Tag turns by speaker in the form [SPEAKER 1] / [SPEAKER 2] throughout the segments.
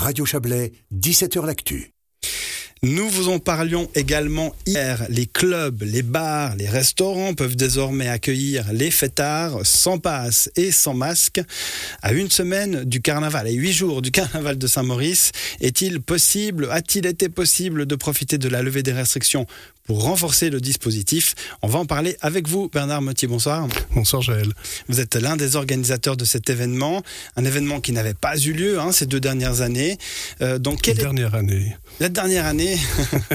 [SPEAKER 1] Radio Chablais, 17h L'Actu.
[SPEAKER 2] Nous vous en parlions également hier. Les clubs, les bars, les restaurants peuvent désormais accueillir les fêtards sans passe et sans masque. À une semaine du carnaval, et huit jours du carnaval de Saint-Maurice, est-il possible, a-t-il été possible de profiter de la levée des restrictions pour renforcer le dispositif. On va en parler avec vous, Bernard Motier. Bonsoir.
[SPEAKER 3] Bonsoir, Jaël.
[SPEAKER 2] Vous êtes l'un des organisateurs de cet événement, un événement qui n'avait pas eu lieu hein, ces deux dernières années.
[SPEAKER 3] Euh, donc, quelle dernière année.
[SPEAKER 2] La dernière année.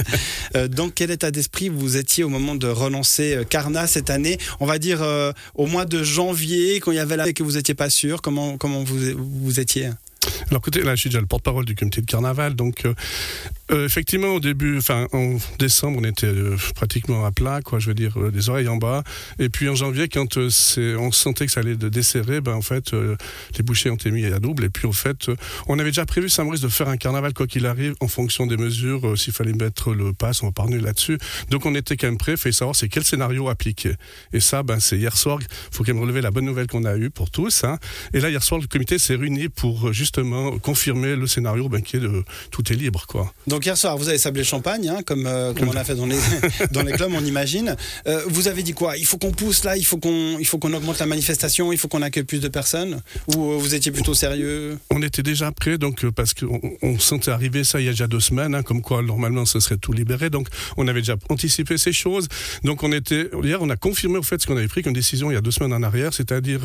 [SPEAKER 2] euh, donc, quel état d'esprit vous étiez au moment de relancer euh, Carna cette année? On va dire euh, au mois de janvier, quand il y avait la que vous n'étiez pas sûr. Comment, comment vous, vous étiez?
[SPEAKER 3] Alors écoutez, là je suis déjà le porte-parole du comité de carnaval, donc euh, euh, effectivement au début, enfin en décembre on était euh, pratiquement à plat, quoi, je veux dire des oreilles en bas, et puis en janvier quand on sentait que ça allait de desserrer, ben en fait les bouchées ont été mis à double, et puis en fait on avait déjà prévu Saint-Maurice de faire un carnaval quoi qu'il arrive en fonction des mesures, s'il fallait mettre le pass, on va pas là-dessus, donc on était quand même prêt, il fallait savoir c'est quel scénario appliquer, et ça ben c'est hier soir, faut quand même relever la bonne nouvelle qu'on a eue pour tous, hein. et là hier soir le comité s'est réuni pour justement confirmer le scénario ben, qui est de tout est libre. Quoi.
[SPEAKER 2] Hier soir, vous avez sablé champagne, hein, comme, euh, comme on a fait dans les, dans les clubs, on imagine. Euh, vous avez dit quoi? Il faut qu'on pousse là, il faut qu'on qu'on augmente la manifestation, il faut qu'on accueille plus de personnes? Ou euh, vous étiez plutôt sérieux?
[SPEAKER 3] On était déjà prêt, donc, parce qu'on on sentait arriver ça il y a déjà deux semaines, hein, comme quoi normalement ce serait tout libéré. Donc on avait déjà anticipé ces choses. Donc on était, hier on a confirmé au fait ce qu'on avait pris comme décision il y a deux semaines en arrière, c'est-à-dire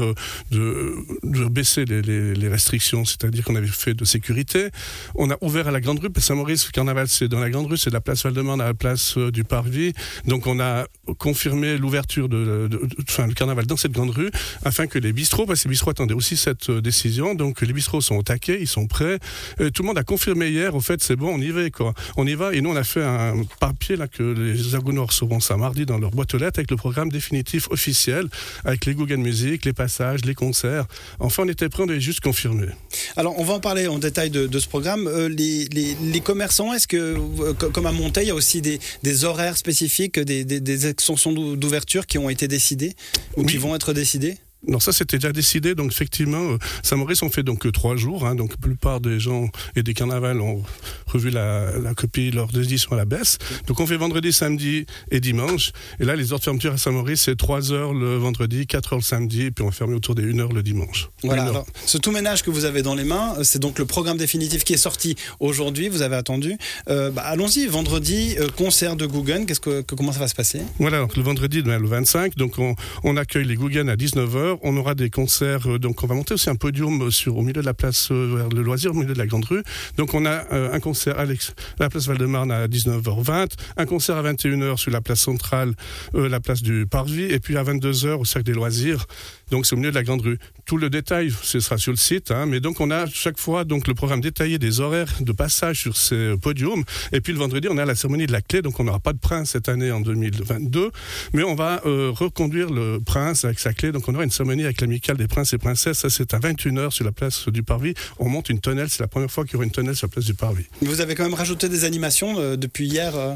[SPEAKER 3] de, de, baisser les, les, les restrictions, c'est-à-dire qu'on avait fait de sécurité. On a ouvert à la Grande Rue, Saint-Maurice, carnaval, c'est dans la Grande Rue, c'est de la place Val-de-Marne à la place euh, du Parvis. Donc on a confirmé l'ouverture de, enfin, le carnaval dans cette Grande Rue, afin que les bistrots, parce que les bistrots attendaient aussi cette euh, décision, donc les bistrots sont au taquet, ils sont prêts. tout le monde a confirmé hier, au fait, c'est bon, on y va, quoi. On y va, et nous, on a fait un papier, là, que les Argonautes seront ça mardi dans leur boîte aux lettres, avec le programme définitif officiel, avec les Google Music, les passages, les concerts. Enfin, on était prêts, on devait juste confirmer.
[SPEAKER 2] Alors, on va en parler en détail de, ce programme. Euh, les, commerçants, est-ce que, euh, comme à Montaix, il y a aussi des, horaires spécifiques, des, extensions d'ouverture qui ont été décidées ou qui vont être décidées?
[SPEAKER 3] Non, ça c'était déjà décidé. Donc effectivement, euh, Saint-Maurice on fait donc trois jours. Hein, donc la plupart des gens et des carnavals ont revu la, la copie lors des éditions à la baisse. Donc on fait vendredi, samedi et dimanche. Et là, les heures de fermeture à Saint-Maurice, c'est 3 heures le vendredi, 4 heures le samedi, et puis on ferme autour des 1 heure le dimanche.
[SPEAKER 2] Voilà. Alors, ce tout ménage que vous avez dans les mains, euh, c'est donc le programme définitif qui est sorti aujourd'hui. Vous avez attendu. Euh, bah, Allons-y. Vendredi, euh, concert de Guggen. Qu'est-ce que, comment ça va se passer?
[SPEAKER 3] Voilà. Donc le vendredi, le 25. Donc on, on accueille les Guggen à 19 h on aura des concerts. Euh, donc, on va monter aussi un podium euh, au milieu de la place euh, vers le loisir, au milieu de la Grande Rue. Donc, on a un concert à la place Val-de-Marne à 19h20, un concert à 21h sur la place centrale, la place du Parvis, et puis à 22h au Cercle des Loisirs. Donc, c'est au milieu de la Grande Rue. Tout le détail, ce sera sur le site. Hein, mais donc, on a chaque fois donc le programme détaillé des horaires de passage sur ces podiums. Et puis, le vendredi, on a la cérémonie de la clé. Donc, on n'aura pas de prince cette année en 2022. Mais on va reconduire le prince avec sa clé. Donc, on aura une cérémonie avec l'amicale des princes et princesses. Ça, c'est à 21h sur la place du Parvis. On monte une tonnelle. C'est la première fois qu'il y aura une tonnelle sur la place du Parvis.
[SPEAKER 2] Vous avez quand même rajouté des animations euh, depuis hier euh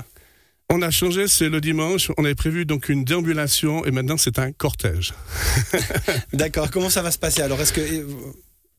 [SPEAKER 3] on a changé, c'est le dimanche. On avait prévu donc une déambulation et maintenant c'est un cortège.
[SPEAKER 2] D'accord. Comment ça va se passer? Alors Est-ce que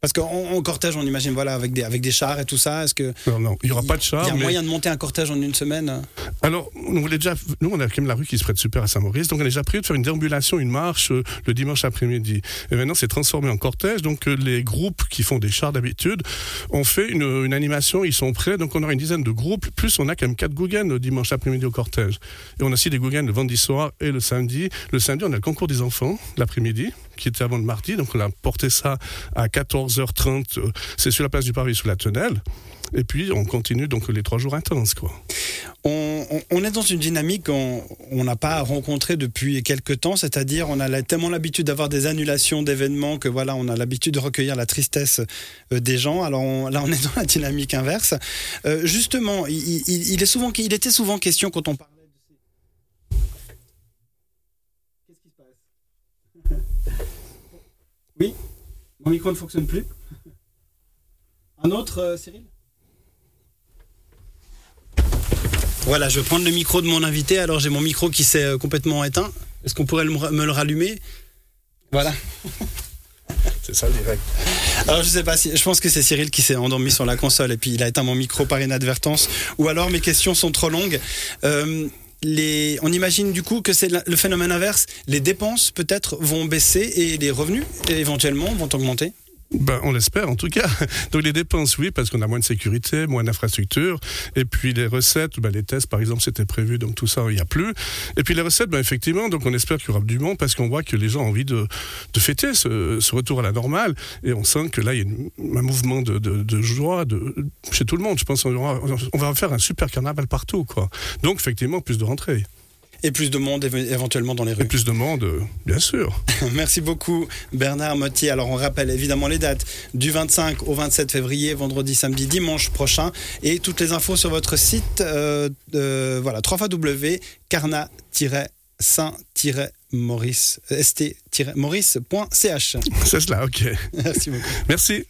[SPEAKER 2] parce qu'en cortège, on imagine, voilà, avec des, avec des chars et tout ça. Est-ce que.
[SPEAKER 3] Non, non, il n'y aura pas de chars.
[SPEAKER 2] Il y a moyen de monter un cortège en une semaine
[SPEAKER 3] Alors, on voulait déjà. Nous, on a quand même la rue qui se prête super à Saint-Maurice. Donc, on a déjà prévu de faire une déambulation, une marche euh, le dimanche après-midi. Et maintenant, c'est transformé en cortège. Donc, euh, les groupes qui font des chars d'habitude ont fait une, une, animation. Ils sont prêts. Donc, on aura une dizaine de groupes. Plus, on a quand même quatre Gouganes le dimanche après-midi au cortège. Et on a aussi des Gouganes le vendredi soir et le samedi. Le samedi, on a le concours des enfants l'après-midi qui était avant le mardi. Donc on a porté ça à 14h30. Euh, c'est sur la place du Paris, sous la Tonnelle. Et puis on continue donc les trois jours intenses. Quoi.
[SPEAKER 2] On, on, est dans une dynamique qu'on n'a pas rencontrée depuis quelques temps, c'est-à-dire on a tellement l'habitude d'avoir des annulations d'événements que voilà, on a l'habitude de recueillir la tristesse euh, des gens. Alors là, on est dans la dynamique inverse. Euh, justement, il, il, est souvent, il était souvent question quand on parle Mon micro ne fonctionne plus. Un autre, euh, Cyril? Voilà, je vais prendre le micro de mon invité. Alors j'ai mon micro qui s'est euh, complètement éteint. Est-ce qu'on pourrait me le rallumer? Voilà.
[SPEAKER 3] C'est ça direct.
[SPEAKER 2] Alors je sais pas si je pense que c'est Cyril qui s'est endormi sur la console et puis il a éteint mon micro par inadvertance ou alors mes questions sont trop longues. Euh, on imagine du coup que c'est le phénomène inverse. Les dépenses peut-être vont baisser et les revenus éventuellement vont augmenter?
[SPEAKER 3] Ben, on l'espère en tout cas. Donc les dépenses, oui, parce qu'on a moins de sécurité, moins d'infrastructures. Et puis les recettes, ben, les tests par exemple, c'était prévu, donc tout ça, il n'y a plus. Et puis les recettes, ben, effectivement, donc on espère qu'il y aura du monde parce qu'on voit que les gens ont envie de, de fêter ce, retour à la normale. Et on sent que là, il y a un mouvement de, de, de, joie chez tout le monde. Je pense qu'on on va faire un super carnaval partout. Quoi. Donc effectivement, plus de rentrées.
[SPEAKER 2] Et plus de monde éventuellement dans les rues.
[SPEAKER 3] Et plus de monde, euh, bien sûr.
[SPEAKER 2] Merci beaucoup Bernard Mottier. Alors on rappelle évidemment les dates du 25 au 27 février, vendredi, samedi, dimanche prochain. Et toutes les infos sur votre site, euh, euh, voilà, www.carna-saint-maurice, st-maurice.ch.
[SPEAKER 3] C'est cela, ok.
[SPEAKER 2] Merci beaucoup.
[SPEAKER 3] Merci.